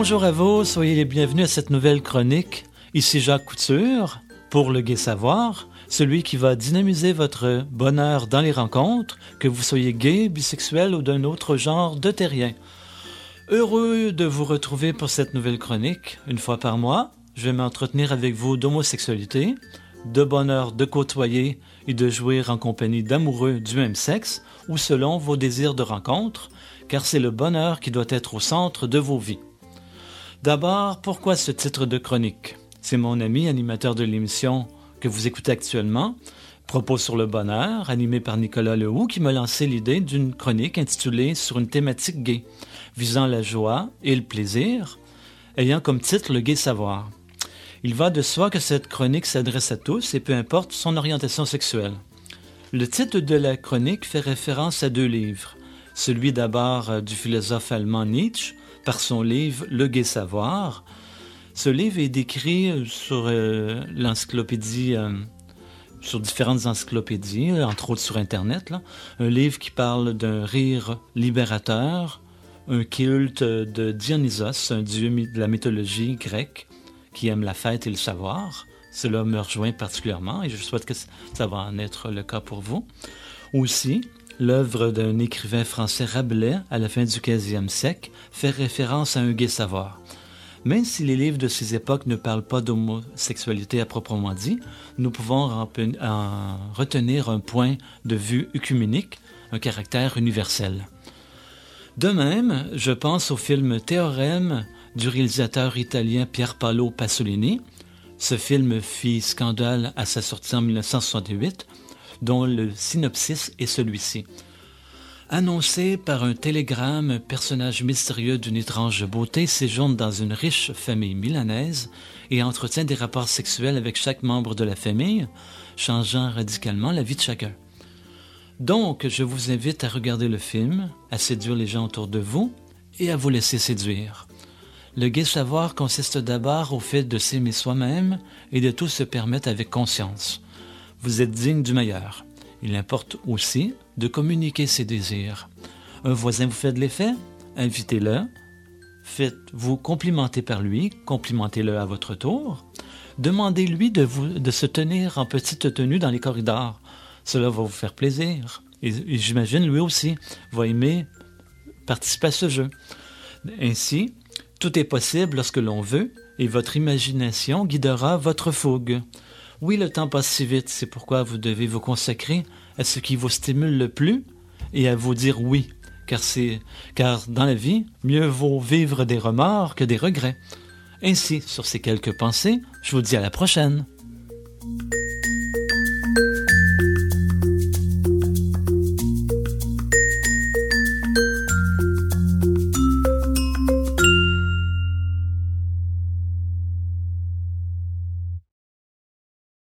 Bonjour à vous, soyez les bienvenus à cette nouvelle chronique. Ici Jacques Couture pour le Gai Savoir, celui qui va dynamiser votre bonheur dans les rencontres, que vous soyez gay, bisexuel ou d'un autre genre de terrien. Heureux de vous retrouver pour cette nouvelle chronique. Une fois par mois, je vais m'entretenir avec vous d'homosexualité, de bonheur de côtoyer et de jouir en compagnie d'amoureux du même sexe ou selon vos désirs de rencontre, car c'est le bonheur qui doit être au centre de vos vies. D'abord, pourquoi ce titre de chronique? C'est mon ami animateur de l'émission que vous écoutez actuellement, Propos sur le bonheur, animé par Nicolas Lehoux, qui m'a lancé l'idée d'une chronique intitulée Sur une thématique gay, visant la joie et le plaisir, ayant comme titre Le gay savoir. Il va de soi que cette chronique s'adresse à tous et peu importe son orientation sexuelle. Le titre de la chronique fait référence à deux livres. Celui d'abord euh, du philosophe allemand Nietzsche, par son livre Le Gai Savoir. Ce livre est décrit sur euh, l'encyclopédie, euh, sur différentes encyclopédies, entre autres sur Internet. Un livre qui parle d'un rire libérateur, un culte de Dionysos, un dieu de la mythologie grecque qui aime la fête et le savoir. Cela me rejoint particulièrement et je souhaite que ça va en être le cas pour vous. Aussi, l'œuvre d'un écrivain français Rabelais à la fin du 15e siècle fait référence à un gai savoir. Même si les livres de ces époques ne parlent pas d'homosexualité à proprement dit, nous pouvons en retenir un point de vue œcuménique, un caractère universel. De même, je pense au film Théorème du réalisateur italien Pier Paolo Pasolini. Ce film fit scandale à sa sortie en 1968 dont le synopsis est celui-ci. Annoncé par un télégramme, un personnage mystérieux d'une étrange beauté séjourne dans une riche famille milanaise et entretient des rapports sexuels avec chaque membre de la famille, changeant radicalement la vie de chacun. Donc, je vous invite à regarder le film, à séduire les gens autour de vous et à vous laisser séduire. Le gai savoir consiste d'abord au fait de s'aimer soi-même et de tout se permettre avec conscience vous êtes digne du meilleur. Il importe aussi de communiquer ses désirs. Un voisin vous fait de l'effet, invitez-le. Faites-vous complimenter par lui, complimentez-le à votre tour. Demandez-lui de, de se tenir en petite tenue dans les corridors. Cela va vous faire plaisir. Et, et j'imagine lui aussi va aimer participer à ce jeu. Ainsi, tout est possible lorsque l'on veut et votre imagination guidera votre fougue. Oui, le temps passe si vite, c'est pourquoi vous devez vous consacrer à ce qui vous stimule le plus et à vous dire oui, car c'est car dans la vie, mieux vaut vivre des remords que des regrets. Ainsi, sur ces quelques pensées, je vous dis à la prochaine.